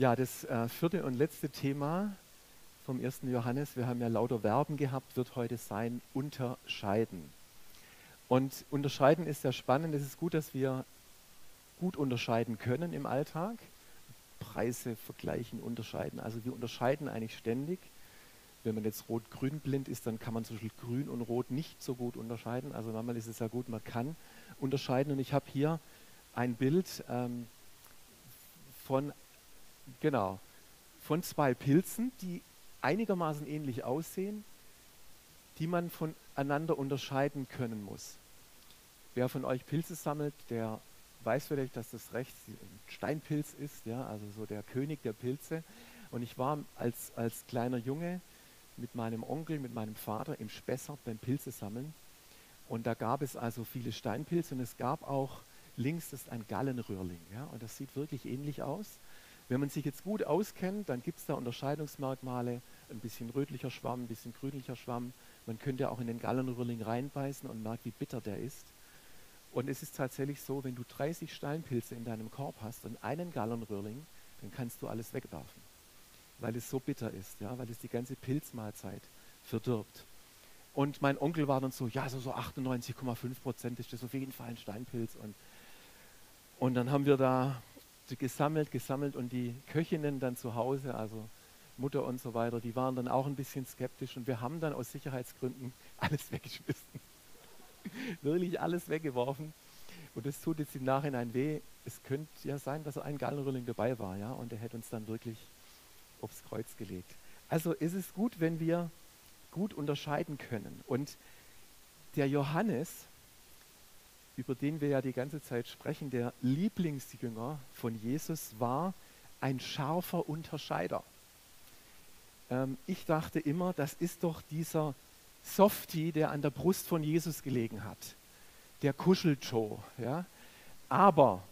Ja, das äh, vierte und letzte Thema vom ersten Johannes, wir haben ja lauter Verben gehabt, wird heute sein unterscheiden. Und unterscheiden ist ja spannend. Es ist gut, dass wir gut unterscheiden können im Alltag. Preise vergleichen, unterscheiden. Also wir unterscheiden eigentlich ständig. Wenn man jetzt rot-grün blind ist, dann kann man zum Beispiel grün und rot nicht so gut unterscheiden. Also manchmal ist es ja gut, man kann unterscheiden. Und ich habe hier ein Bild ähm, von Genau. Von zwei Pilzen, die einigermaßen ähnlich aussehen, die man voneinander unterscheiden können muss. Wer von euch Pilze sammelt, der weiß vielleicht, dass das rechts ein Steinpilz ist, ja, also so der König der Pilze. Und ich war als, als kleiner Junge mit meinem Onkel, mit meinem Vater im Spessart beim Pilze sammeln. Und da gab es also viele Steinpilze und es gab auch links ist ein Gallenröhrling. Ja, und das sieht wirklich ähnlich aus. Wenn man sich jetzt gut auskennt, dann gibt es da Unterscheidungsmerkmale, ein bisschen rötlicher Schwamm, ein bisschen grünlicher Schwamm. Man könnte auch in den Gallenröhrling reinbeißen und merkt, wie bitter der ist. Und es ist tatsächlich so, wenn du 30 Steinpilze in deinem Korb hast und einen Gallenröhrling, dann kannst du alles wegwerfen, weil es so bitter ist, ja, weil es die ganze Pilzmahlzeit verdirbt. Und mein Onkel war dann so, ja, so, so 98,5 Prozent ist das auf jeden Fall ein Steinpilz. Und, und dann haben wir da gesammelt, gesammelt und die Köchinnen dann zu Hause, also Mutter und so weiter, die waren dann auch ein bisschen skeptisch und wir haben dann aus Sicherheitsgründen alles weggeschmissen. Wirklich alles weggeworfen. Und das tut jetzt im Nachhinein weh. Es könnte ja sein, dass ein Gallenrülling dabei war, ja, und er hätte uns dann wirklich aufs Kreuz gelegt. Also ist es gut, wenn wir gut unterscheiden können. Und der Johannes, über den wir ja die ganze Zeit sprechen, der Lieblingsjünger von Jesus, war ein scharfer Unterscheider. Ähm, ich dachte immer, das ist doch dieser Softie, der an der Brust von Jesus gelegen hat, der Kuscheljoe. Ja? Aber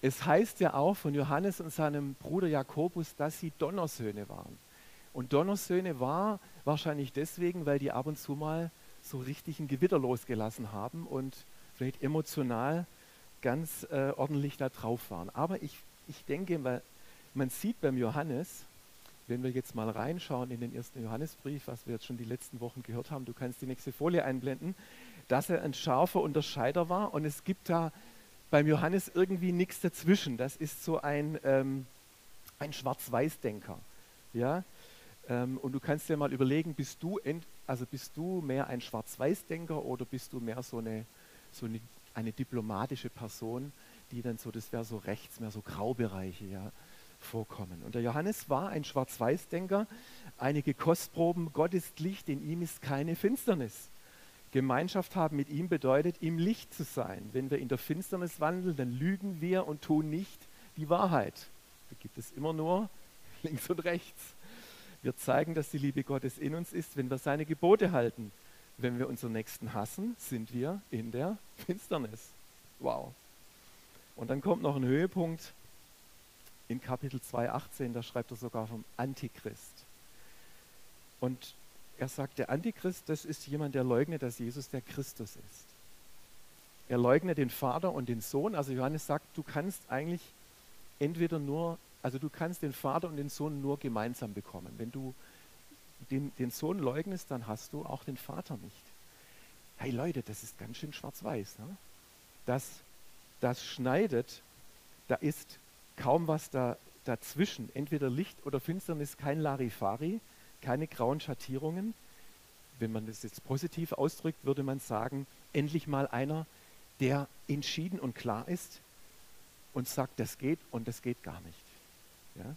es heißt ja auch von Johannes und seinem Bruder Jakobus, dass sie Donnersöhne waren. Und Donnersöhne war wahrscheinlich deswegen, weil die ab und zu mal so richtig ein Gewitter losgelassen haben und vielleicht emotional ganz äh, ordentlich da drauf waren. Aber ich, ich denke, weil man sieht beim Johannes, wenn wir jetzt mal reinschauen in den ersten Johannesbrief, was wir jetzt schon die letzten Wochen gehört haben, du kannst die nächste Folie einblenden, dass er ein scharfer Unterscheider war und es gibt da beim Johannes irgendwie nichts dazwischen. Das ist so ein, ähm, ein Schwarz-Weiß-Denker. Ja? Ähm, und du kannst dir mal überlegen, bist du, also bist du mehr ein Schwarz-Weiß-Denker oder bist du mehr so eine so eine, eine diplomatische Person, die dann so, das wäre so rechts, mehr so Graubereiche ja, vorkommen. Und der Johannes war ein Schwarz-Weiß-Denker, einige Kostproben, Gott ist Licht, in ihm ist keine Finsternis. Gemeinschaft haben mit ihm bedeutet, im Licht zu sein. Wenn wir in der Finsternis wandeln, dann lügen wir und tun nicht die Wahrheit. Da gibt es immer nur links und rechts. Wir zeigen, dass die Liebe Gottes in uns ist, wenn wir seine Gebote halten. Wenn wir unseren Nächsten hassen, sind wir in der Finsternis. Wow. Und dann kommt noch ein Höhepunkt in Kapitel 2,18, da schreibt er sogar vom Antichrist. Und er sagt, der Antichrist, das ist jemand, der leugnet, dass Jesus der Christus ist. Er leugnet den Vater und den Sohn. Also Johannes sagt, du kannst eigentlich entweder nur, also du kannst den Vater und den Sohn nur gemeinsam bekommen. Wenn du den, den Sohn leugnest, dann hast du auch den Vater nicht. Hey Leute, das ist ganz schön schwarz-weiß. Ne? Das, das schneidet, da ist kaum was da, dazwischen. Entweder Licht oder Finsternis, kein Larifari, keine grauen Schattierungen. Wenn man das jetzt positiv ausdrückt, würde man sagen, endlich mal einer, der entschieden und klar ist und sagt, das geht und das geht gar nicht. Ja?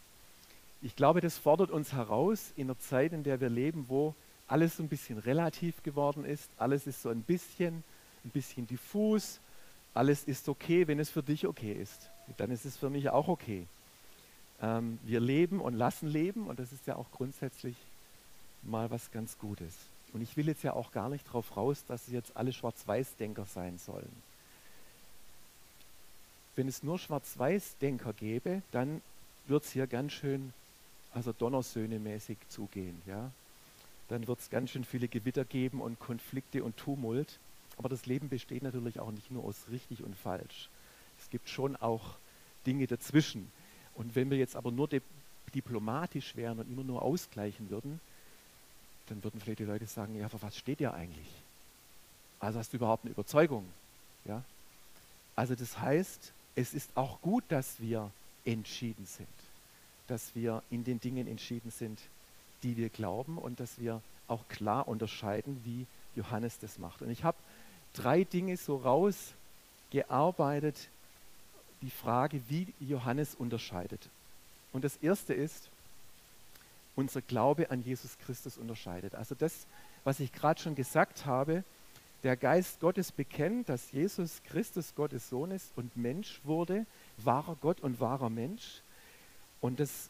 Ich glaube, das fordert uns heraus in einer Zeit, in der wir leben, wo alles so ein bisschen relativ geworden ist. Alles ist so ein bisschen, ein bisschen diffus. Alles ist okay, wenn es für dich okay ist. Dann ist es für mich auch okay. Ähm, wir leben und lassen leben und das ist ja auch grundsätzlich mal was ganz Gutes. Und ich will jetzt ja auch gar nicht darauf raus, dass sie jetzt alle Schwarz-Weiß-Denker sein sollen. Wenn es nur Schwarz-Weiß-Denker gäbe, dann wird es hier ganz schön also Donnersöhne-mäßig zugehen. Ja? Dann wird es ganz schön viele Gewitter geben und Konflikte und Tumult. Aber das Leben besteht natürlich auch nicht nur aus richtig und falsch. Es gibt schon auch Dinge dazwischen. Und wenn wir jetzt aber nur diplomatisch wären und immer nur ausgleichen würden, dann würden vielleicht die Leute sagen, ja, für was steht ihr eigentlich? Also hast du überhaupt eine Überzeugung? Ja? Also das heißt, es ist auch gut, dass wir entschieden sind, dass wir in den Dingen entschieden sind, die wir glauben und dass wir auch klar unterscheiden, wie Johannes das macht. Und ich habe drei Dinge so rausgearbeitet, die Frage, wie Johannes unterscheidet. Und das erste ist, unser Glaube an Jesus Christus unterscheidet. Also das, was ich gerade schon gesagt habe, der Geist Gottes bekennt, dass Jesus Christus Gottes Sohn ist und Mensch wurde, wahrer Gott und wahrer Mensch. Und das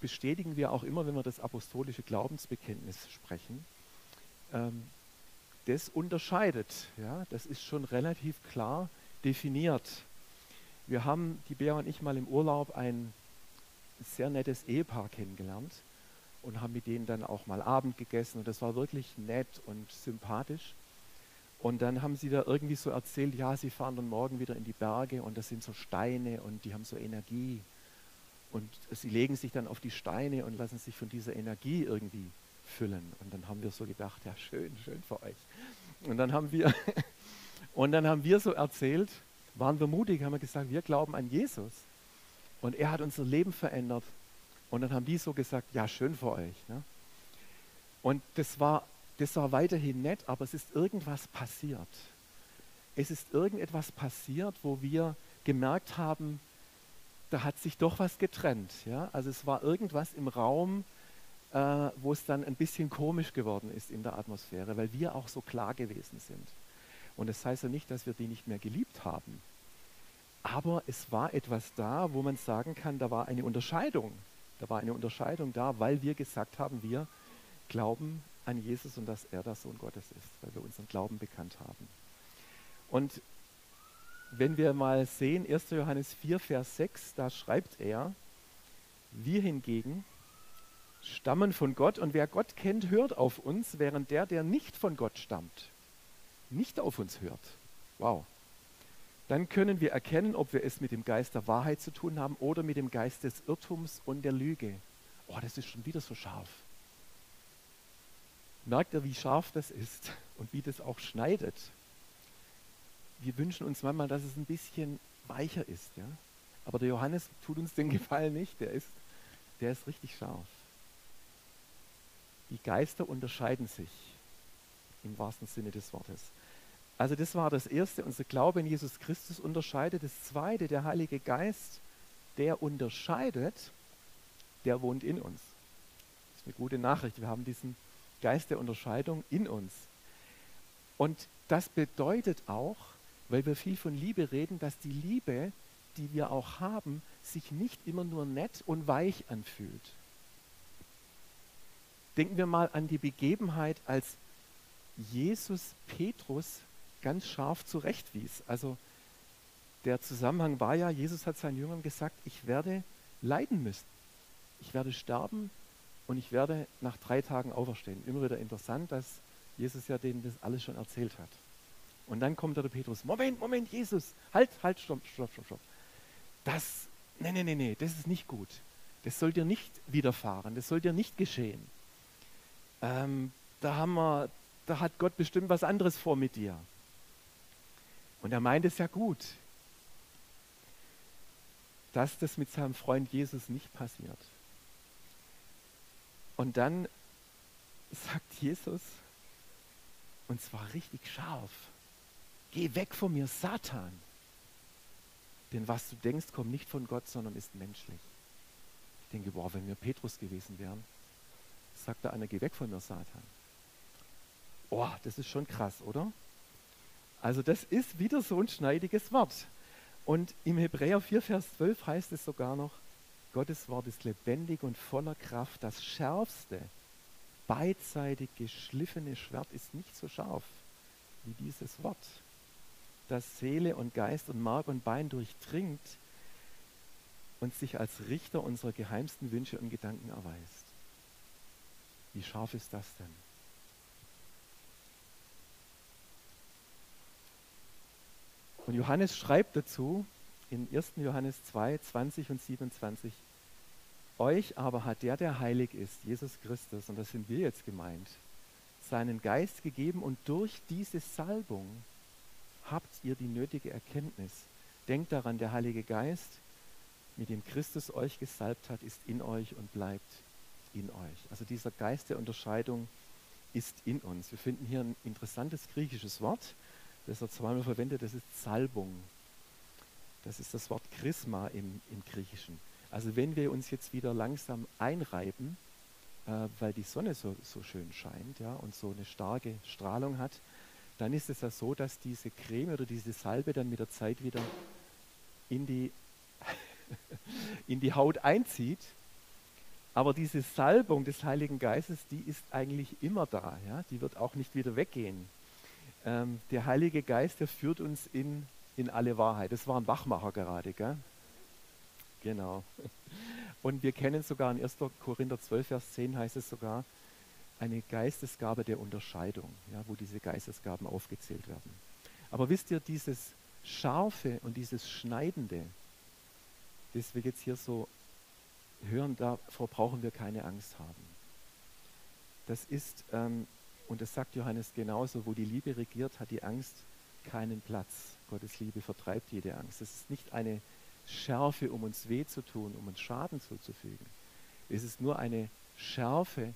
bestätigen wir auch immer, wenn wir das apostolische Glaubensbekenntnis sprechen. Ähm, das unterscheidet, ja, das ist schon relativ klar definiert. Wir haben, die Bea und ich, mal im Urlaub ein sehr nettes Ehepaar kennengelernt und haben mit denen dann auch mal Abend gegessen und das war wirklich nett und sympathisch. Und dann haben sie da irgendwie so erzählt, ja, sie fahren dann morgen wieder in die Berge und das sind so Steine und die haben so Energie. Und sie legen sich dann auf die Steine und lassen sich von dieser Energie irgendwie füllen. Und dann haben wir so gedacht, ja, schön, schön für euch. Und dann haben wir, und dann haben wir so erzählt, waren wir mutig, haben wir gesagt, wir glauben an Jesus. Und er hat unser Leben verändert. Und dann haben die so gesagt, ja, schön für euch. Ne? Und das war, das war weiterhin nett, aber es ist irgendwas passiert. Es ist irgendetwas passiert, wo wir gemerkt haben, da hat sich doch was getrennt. Ja? Also es war irgendwas im Raum, äh, wo es dann ein bisschen komisch geworden ist in der Atmosphäre, weil wir auch so klar gewesen sind. Und das heißt ja nicht, dass wir die nicht mehr geliebt haben. Aber es war etwas da, wo man sagen kann, da war eine Unterscheidung. Da war eine Unterscheidung da, weil wir gesagt haben, wir glauben an Jesus und dass er der Sohn Gottes ist, weil wir unseren Glauben bekannt haben. Und wenn wir mal sehen, 1. Johannes 4, Vers 6, da schreibt er, wir hingegen stammen von Gott und wer Gott kennt, hört auf uns, während der, der nicht von Gott stammt, nicht auf uns hört. Wow. Dann können wir erkennen, ob wir es mit dem Geist der Wahrheit zu tun haben oder mit dem Geist des Irrtums und der Lüge. Oh, das ist schon wieder so scharf. Merkt ihr, wie scharf das ist und wie das auch schneidet? Wir wünschen uns manchmal, dass es ein bisschen weicher ist. Ja? Aber der Johannes tut uns den Gefallen nicht. Der ist, der ist richtig scharf. Die Geister unterscheiden sich im wahrsten Sinne des Wortes. Also das war das Erste, unser Glaube in Jesus Christus unterscheidet. Das Zweite, der Heilige Geist, der unterscheidet, der wohnt in uns. Das ist eine gute Nachricht. Wir haben diesen Geist der Unterscheidung in uns. Und das bedeutet auch, weil wir viel von Liebe reden, dass die Liebe, die wir auch haben, sich nicht immer nur nett und weich anfühlt. Denken wir mal an die Begebenheit, als Jesus Petrus ganz scharf zurechtwies. Also der Zusammenhang war ja, Jesus hat seinen Jüngern gesagt, ich werde leiden müssen. Ich werde sterben und ich werde nach drei Tagen auferstehen. Immer wieder interessant, dass Jesus ja denen das alles schon erzählt hat. Und dann kommt der Petrus, Moment, Moment, Jesus, halt, halt, stopp, stopp, stopp, stopp. Das, nee, nee, nee, nee, das ist nicht gut. Das soll dir nicht widerfahren, das soll dir nicht geschehen. Ähm, da, haben wir, da hat Gott bestimmt was anderes vor mit dir. Und er meint es ja gut, dass das mit seinem Freund Jesus nicht passiert. Und dann sagt Jesus, und zwar richtig scharf, Geh weg von mir, Satan. Denn was du denkst, kommt nicht von Gott, sondern ist menschlich. Ich denke, boah, wenn wir Petrus gewesen wären, sagt da einer, geh weg von mir, Satan. Oh, das ist schon krass, oder? Also das ist wieder so ein schneidiges Wort. Und im Hebräer 4, Vers 12 heißt es sogar noch, Gottes Wort ist lebendig und voller Kraft. Das schärfste, beidseitig geschliffene Schwert ist nicht so scharf wie dieses Wort das Seele und Geist und Mark und Bein durchdringt und sich als Richter unserer geheimsten Wünsche und Gedanken erweist. Wie scharf ist das denn? Und Johannes schreibt dazu in 1. Johannes 2, 20 und 27. Euch aber hat der, der heilig ist, Jesus Christus, und das sind wir jetzt gemeint, seinen Geist gegeben und durch diese Salbung habt ihr die nötige Erkenntnis. Denkt daran, der Heilige Geist, mit dem Christus euch gesalbt hat, ist in euch und bleibt in euch. Also dieser Geist der Unterscheidung ist in uns. Wir finden hier ein interessantes griechisches Wort, das er zweimal verwendet, das ist Salbung. Das ist das Wort Chrisma im, im Griechischen. Also wenn wir uns jetzt wieder langsam einreiben, äh, weil die Sonne so, so schön scheint ja, und so eine starke Strahlung hat, dann ist es ja so, dass diese Creme oder diese Salbe dann mit der Zeit wieder in die, in die Haut einzieht. Aber diese Salbung des Heiligen Geistes, die ist eigentlich immer da. Ja? Die wird auch nicht wieder weggehen. Ähm, der Heilige Geist, der führt uns in, in alle Wahrheit. Das war ein Wachmacher gerade. Gell? Genau. Und wir kennen sogar in 1. Korinther 12, Vers 10 heißt es sogar, eine Geistesgabe der Unterscheidung, ja, wo diese Geistesgaben aufgezählt werden. Aber wisst ihr, dieses Scharfe und dieses Schneidende, das wir jetzt hier so hören, davor brauchen wir keine Angst haben. Das ist, ähm, und das sagt Johannes genauso, wo die Liebe regiert, hat die Angst keinen Platz. Gottes Liebe vertreibt jede Angst. Es ist nicht eine Schärfe, um uns weh zu tun, um uns Schaden zuzufügen. Es ist nur eine Schärfe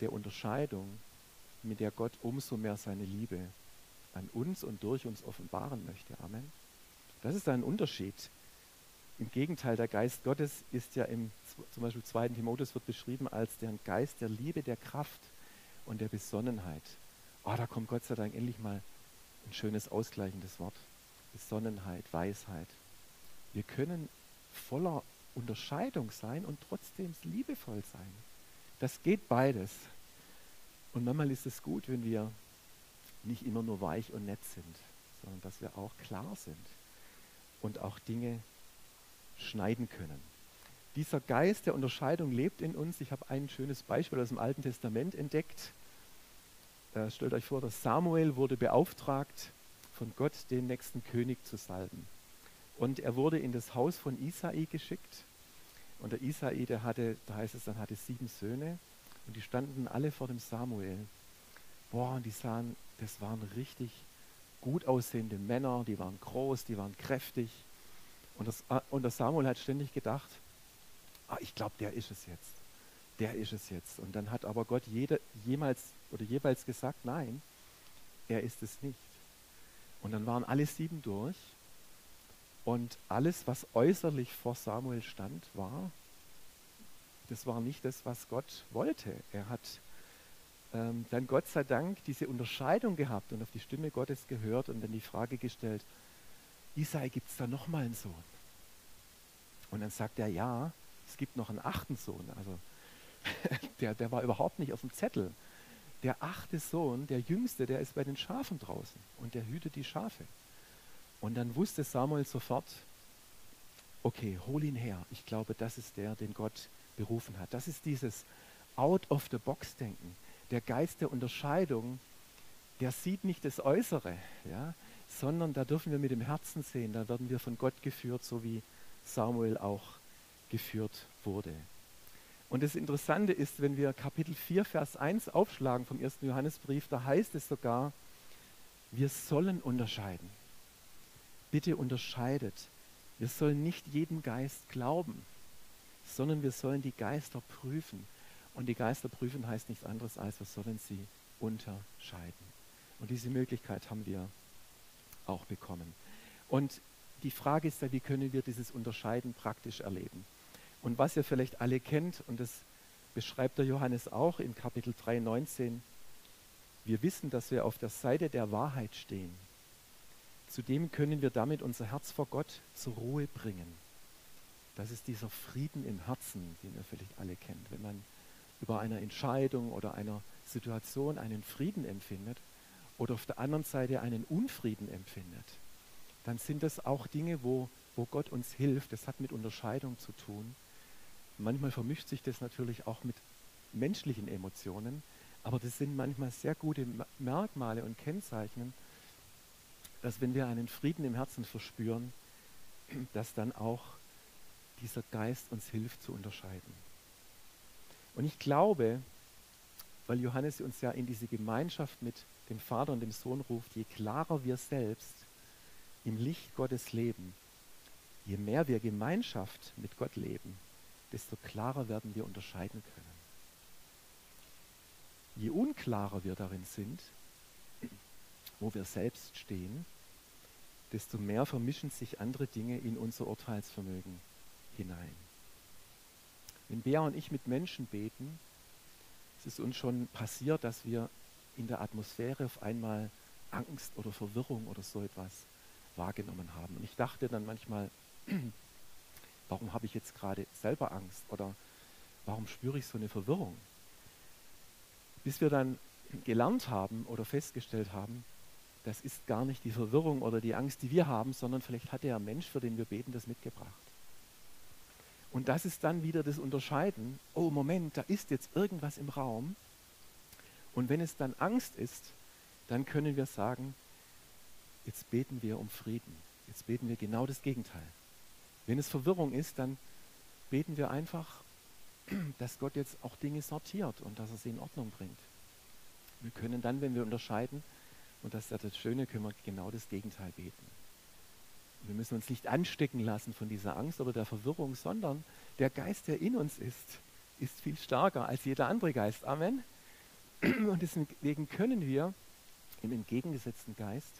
der Unterscheidung, mit der Gott umso mehr seine Liebe an uns und durch uns offenbaren möchte. Amen. Das ist ein Unterschied. Im Gegenteil, der Geist Gottes ist ja im zum Beispiel 2. Timotheus wird beschrieben als der Geist der Liebe, der Kraft und der Besonnenheit. Oh, da kommt Gott sei Dank endlich mal ein schönes ausgleichendes Wort. Besonnenheit, Weisheit. Wir können voller Unterscheidung sein und trotzdem liebevoll sein. Das geht beides. Und manchmal ist es gut, wenn wir nicht immer nur weich und nett sind, sondern dass wir auch klar sind und auch Dinge schneiden können. Dieser Geist der Unterscheidung lebt in uns. Ich habe ein schönes Beispiel aus dem Alten Testament entdeckt. Äh, stellt euch vor, dass Samuel wurde beauftragt, von Gott den nächsten König zu salben. Und er wurde in das Haus von Isai geschickt. Und der Isai, der hatte, da heißt es dann, hatte sieben Söhne. Und die standen alle vor dem Samuel. Boah, und die sahen, das waren richtig gut aussehende Männer, die waren groß, die waren kräftig. Und, das, äh, und der Samuel hat ständig gedacht, ah, ich glaube, der ist es jetzt. Der ist es jetzt. Und dann hat aber Gott jede, jemals oder jeweils gesagt, nein, er ist es nicht. Und dann waren alle sieben durch. Und alles, was äußerlich vor Samuel stand, war, das war nicht das, was Gott wollte. Er hat ähm, dann Gott sei Dank diese Unterscheidung gehabt und auf die Stimme Gottes gehört und dann die Frage gestellt, Isai, gibt es da noch mal einen Sohn? Und dann sagt er, ja, es gibt noch einen achten Sohn. Also der, der war überhaupt nicht auf dem Zettel. Der achte Sohn, der jüngste, der ist bei den Schafen draußen und der hütet die Schafe. Und dann wusste Samuel sofort, okay, hol ihn her. Ich glaube, das ist der, den Gott berufen hat. Das ist dieses Out-of-the-Box-Denken. Der Geist der Unterscheidung, der sieht nicht das Äußere, ja, sondern da dürfen wir mit dem Herzen sehen. Da werden wir von Gott geführt, so wie Samuel auch geführt wurde. Und das Interessante ist, wenn wir Kapitel 4, Vers 1 aufschlagen vom ersten Johannesbrief, da heißt es sogar, wir sollen unterscheiden bitte unterscheidet. Wir sollen nicht jedem Geist glauben, sondern wir sollen die Geister prüfen. Und die Geister prüfen heißt nichts anderes als, wir sollen sie unterscheiden. Und diese Möglichkeit haben wir auch bekommen. Und die Frage ist ja, wie können wir dieses Unterscheiden praktisch erleben? Und was ihr vielleicht alle kennt, und das beschreibt der Johannes auch in Kapitel 3, 19, wir wissen, dass wir auf der Seite der Wahrheit stehen. Zudem können wir damit unser Herz vor Gott zur Ruhe bringen. Das ist dieser Frieden im Herzen, den ihr vielleicht alle kennt. Wenn man über einer Entscheidung oder einer Situation einen Frieden empfindet oder auf der anderen Seite einen Unfrieden empfindet, dann sind das auch Dinge, wo, wo Gott uns hilft. Das hat mit Unterscheidung zu tun. Manchmal vermischt sich das natürlich auch mit menschlichen Emotionen, aber das sind manchmal sehr gute Merkmale und Kennzeichen, dass wenn wir einen Frieden im Herzen verspüren, dass dann auch dieser Geist uns hilft zu unterscheiden. Und ich glaube, weil Johannes uns ja in diese Gemeinschaft mit dem Vater und dem Sohn ruft, je klarer wir selbst im Licht Gottes leben, je mehr wir Gemeinschaft mit Gott leben, desto klarer werden wir unterscheiden können. Je unklarer wir darin sind, wo wir selbst stehen, desto mehr vermischen sich andere Dinge in unser Urteilsvermögen hinein. Wenn Bea und ich mit Menschen beten, es ist uns schon passiert, dass wir in der Atmosphäre auf einmal Angst oder Verwirrung oder so etwas wahrgenommen haben. Und ich dachte dann manchmal, warum habe ich jetzt gerade selber Angst oder warum spüre ich so eine Verwirrung? Bis wir dann gelernt haben oder festgestellt haben, das ist gar nicht die Verwirrung oder die Angst, die wir haben, sondern vielleicht hat der Mensch, für den wir beten, das mitgebracht. Und das ist dann wieder das Unterscheiden. Oh, Moment, da ist jetzt irgendwas im Raum. Und wenn es dann Angst ist, dann können wir sagen, jetzt beten wir um Frieden. Jetzt beten wir genau das Gegenteil. Wenn es Verwirrung ist, dann beten wir einfach, dass Gott jetzt auch Dinge sortiert und dass er sie in Ordnung bringt. Wir können dann, wenn wir unterscheiden, und das ist das Schöne, können wir genau das Gegenteil beten. Wir müssen uns nicht anstecken lassen von dieser Angst oder der Verwirrung, sondern der Geist, der in uns ist, ist viel stärker als jeder andere Geist. Amen. Und deswegen können wir im entgegengesetzten Geist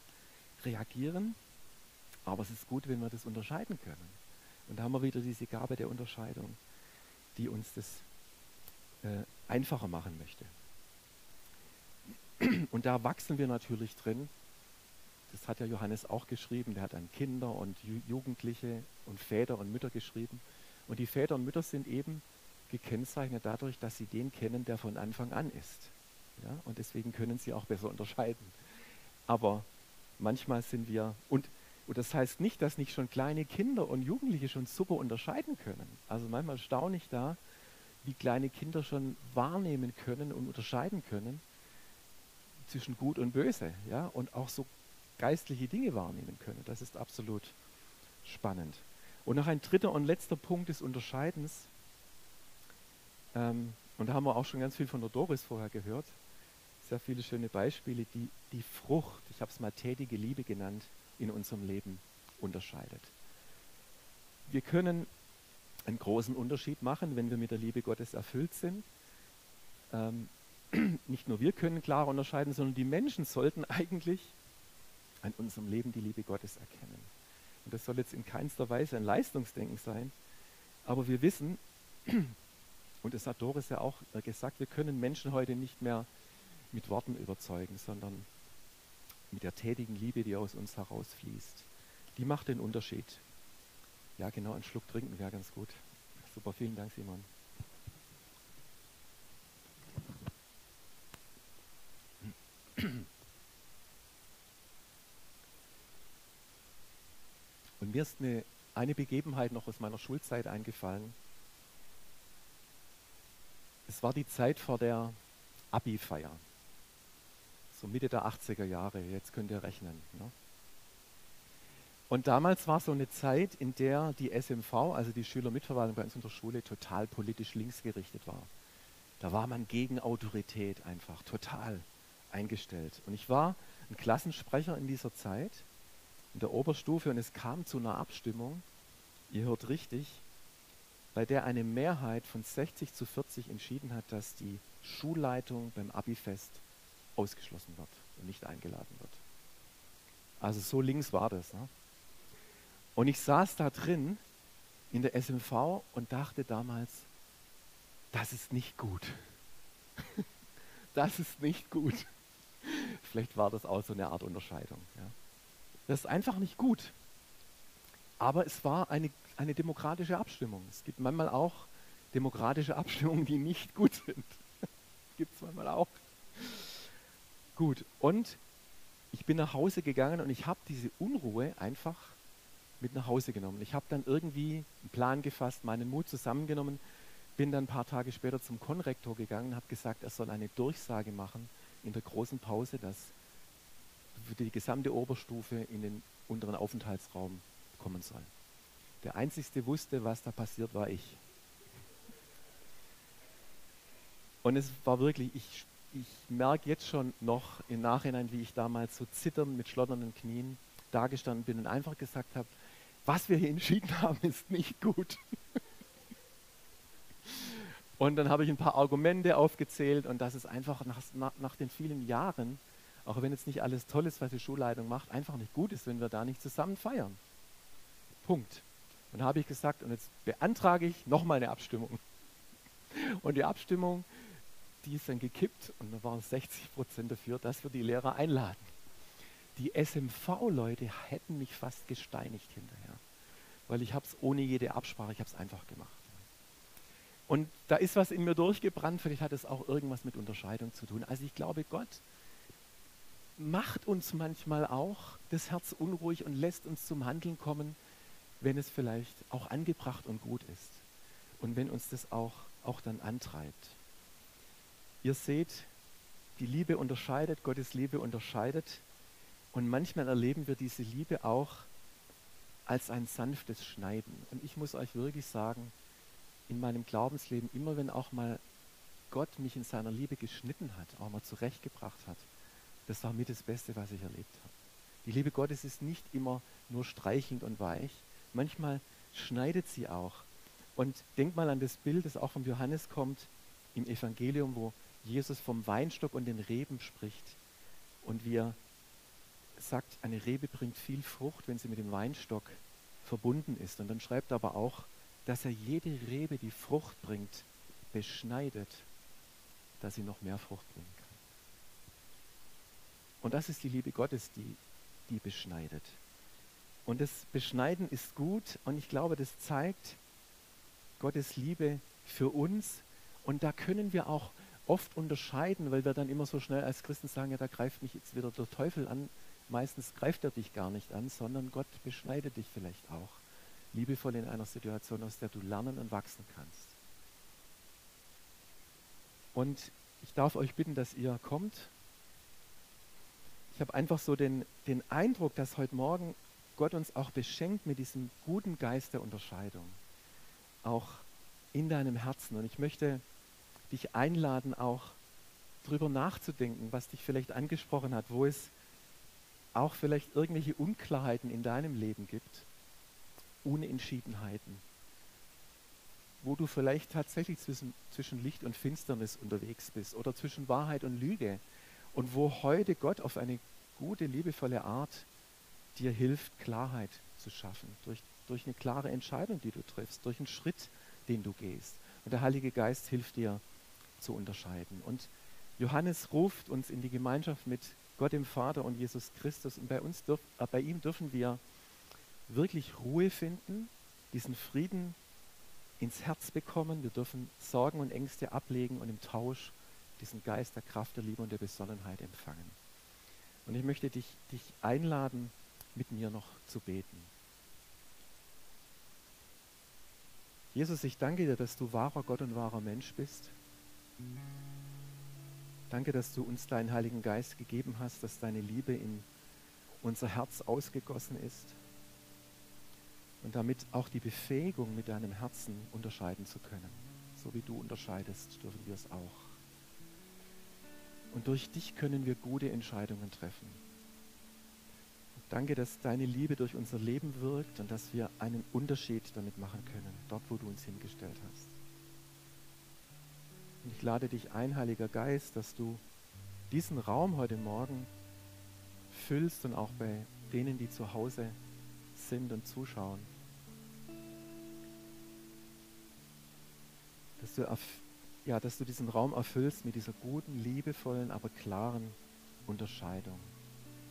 reagieren, aber es ist gut, wenn wir das unterscheiden können. Und da haben wir wieder diese Gabe der Unterscheidung, die uns das äh, einfacher machen möchte. Und da wachsen wir natürlich drin. Das hat ja Johannes auch geschrieben. Der hat an Kinder und Jugendliche und Väter und Mütter geschrieben. Und die Väter und Mütter sind eben gekennzeichnet dadurch, dass sie den kennen, der von Anfang an ist. Ja? Und deswegen können sie auch besser unterscheiden. Aber manchmal sind wir, und, und das heißt nicht, dass nicht schon kleine Kinder und Jugendliche schon super unterscheiden können. Also manchmal staune ich da, wie kleine Kinder schon wahrnehmen können und unterscheiden können zwischen Gut und Böse, ja, und auch so geistliche Dinge wahrnehmen können. Das ist absolut spannend. Und noch ein dritter und letzter Punkt des Unterscheidens, ähm, und da haben wir auch schon ganz viel von der Doris vorher gehört, sehr viele schöne Beispiele, die die Frucht, ich habe es mal tätige Liebe genannt, in unserem Leben unterscheidet. Wir können einen großen Unterschied machen, wenn wir mit der Liebe Gottes erfüllt sind. Ähm, nicht nur wir können klar unterscheiden, sondern die Menschen sollten eigentlich an unserem Leben die Liebe Gottes erkennen. Und das soll jetzt in keinster Weise ein Leistungsdenken sein, aber wir wissen, und das hat Doris ja auch gesagt, wir können Menschen heute nicht mehr mit Worten überzeugen, sondern mit der tätigen Liebe, die aus uns herausfließt. Die macht den Unterschied. Ja, genau, einen Schluck trinken wäre ganz gut. Super, vielen Dank, Simon. Und mir ist eine, eine Begebenheit noch aus meiner Schulzeit eingefallen. Es war die Zeit vor der Abi-Feier. So Mitte der 80er Jahre, jetzt könnt ihr rechnen. Ne? Und damals war so eine Zeit, in der die SMV, also die Schülermitverwaltung bei uns in der Schule, total politisch linksgerichtet war. Da war man gegen Autorität einfach, total eingestellt. Und ich war ein Klassensprecher in dieser Zeit, in der Oberstufe, und es kam zu einer Abstimmung, ihr hört richtig, bei der eine Mehrheit von 60 zu 40 entschieden hat, dass die Schulleitung beim Abifest ausgeschlossen wird und nicht eingeladen wird. Also so links war das. Ne? Und ich saß da drin in der SMV und dachte damals, das ist nicht gut. das ist nicht gut. Vielleicht war das auch so eine Art Unterscheidung. Ja. Das ist einfach nicht gut. Aber es war eine, eine demokratische Abstimmung. Es gibt manchmal auch demokratische Abstimmungen, die nicht gut sind. gibt es manchmal auch. Gut, und ich bin nach Hause gegangen und ich habe diese Unruhe einfach mit nach Hause genommen. Ich habe dann irgendwie einen Plan gefasst, meinen Mut zusammengenommen, bin dann ein paar Tage später zum Konrektor gegangen und habe gesagt, er soll eine Durchsage machen in der großen Pause, dass die gesamte Oberstufe in den unteren Aufenthaltsraum kommen soll. Der Einzige wusste, was da passiert, war ich. Und es war wirklich, ich, ich merke jetzt schon noch im Nachhinein, wie ich damals so zitternd mit schlotternden Knien dagestanden bin und einfach gesagt habe, was wir hier entschieden haben, ist nicht gut. Und dann habe ich ein paar Argumente aufgezählt und dass es einfach nach, nach, nach, den vielen Jahren, auch wenn jetzt nicht alles toll ist, was die Schulleitung macht, einfach nicht gut ist, wenn wir da nicht zusammen feiern. Punkt. Und habe ich gesagt, und jetzt beantrage ich nochmal eine Abstimmung. Und die Abstimmung, die ist dann gekippt und da waren 60 Prozent dafür, dass wir die Lehrer einladen. Die SMV-Leute hätten mich fast gesteinigt hinterher, weil ich habe es ohne jede Absprache, ich habe es einfach gemacht. Und da ist was in mir durchgebrannt, vielleicht hat es auch irgendwas mit Unterscheidung zu tun. Also ich glaube, Gott macht uns manchmal auch das Herz unruhig und lässt uns zum Handeln kommen, wenn es vielleicht auch angebracht und gut ist. Und wenn uns das auch, auch dann antreibt. Ihr seht, die Liebe unterscheidet, Gottes Liebe unterscheidet. Und manchmal erleben wir diese Liebe auch als ein sanftes Schneiden. Und ich muss euch wirklich sagen, in meinem Glaubensleben, immer wenn auch mal Gott mich in seiner Liebe geschnitten hat, auch mal zurechtgebracht hat, das war mit das Beste, was ich erlebt habe. Die Liebe Gottes ist nicht immer nur streichend und weich. Manchmal schneidet sie auch. Und denk mal an das Bild, das auch vom Johannes kommt im Evangelium, wo Jesus vom Weinstock und den Reben spricht und wie er sagt, eine Rebe bringt viel Frucht, wenn sie mit dem Weinstock verbunden ist. Und dann schreibt er aber auch, dass er jede Rebe, die Frucht bringt, beschneidet, dass sie noch mehr Frucht bringen kann. Und das ist die Liebe Gottes, die, die beschneidet. Und das Beschneiden ist gut und ich glaube, das zeigt Gottes Liebe für uns. Und da können wir auch oft unterscheiden, weil wir dann immer so schnell als Christen sagen, ja, da greift mich jetzt wieder der Teufel an. Meistens greift er dich gar nicht an, sondern Gott beschneidet dich vielleicht auch liebevoll in einer Situation, aus der du lernen und wachsen kannst. Und ich darf euch bitten, dass ihr kommt. Ich habe einfach so den, den Eindruck, dass heute Morgen Gott uns auch beschenkt mit diesem guten Geist der Unterscheidung. Auch in deinem Herzen. Und ich möchte dich einladen, auch darüber nachzudenken, was dich vielleicht angesprochen hat, wo es auch vielleicht irgendwelche Unklarheiten in deinem Leben gibt Unentschiedenheiten, wo du vielleicht tatsächlich zwischen, zwischen Licht und Finsternis unterwegs bist oder zwischen Wahrheit und Lüge und wo heute Gott auf eine gute, liebevolle Art dir hilft, Klarheit zu schaffen, durch, durch eine klare Entscheidung, die du triffst, durch einen Schritt, den du gehst. Und der Heilige Geist hilft dir zu unterscheiden. Und Johannes ruft uns in die Gemeinschaft mit Gott dem Vater und Jesus Christus. Und bei, uns dürf, äh, bei ihm dürfen wir wirklich Ruhe finden, diesen Frieden ins Herz bekommen. Wir dürfen Sorgen und Ängste ablegen und im Tausch diesen Geist der Kraft, der Liebe und der Besonnenheit empfangen. Und ich möchte dich, dich einladen, mit mir noch zu beten. Jesus, ich danke dir, dass du wahrer Gott und wahrer Mensch bist. Danke, dass du uns deinen Heiligen Geist gegeben hast, dass deine Liebe in unser Herz ausgegossen ist und damit auch die Befähigung mit deinem Herzen unterscheiden zu können. So wie du unterscheidest, dürfen wir es auch. Und durch dich können wir gute Entscheidungen treffen. Danke, dass deine Liebe durch unser Leben wirkt und dass wir einen Unterschied damit machen können, dort, wo du uns hingestellt hast. Und ich lade dich ein, Heiliger Geist, dass du diesen Raum heute Morgen füllst und auch bei denen, die zu Hause sind und zuschauen. Dass du, ja, dass du diesen Raum erfüllst mit dieser guten, liebevollen, aber klaren Unterscheidung.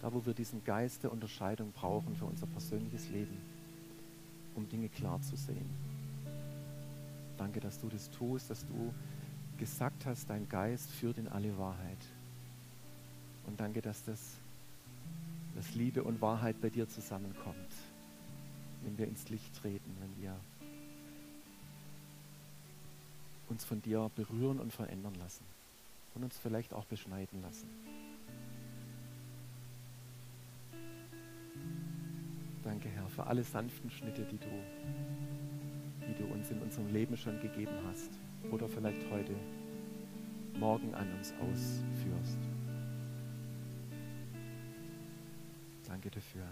Da, wo wir diesen Geist der Unterscheidung brauchen für unser persönliches Leben, um Dinge klar zu sehen. Danke, dass du das tust, dass du gesagt hast, dein Geist führt in alle Wahrheit. Und danke, dass das dass Liebe und Wahrheit bei dir zusammenkommt wenn wir ins Licht treten, wenn wir uns von dir berühren und verändern lassen und uns vielleicht auch beschneiden lassen. Danke, Herr, für alle sanften Schnitte, die du, die du uns in unserem Leben schon gegeben hast oder vielleicht heute morgen an uns ausführst. Danke dafür.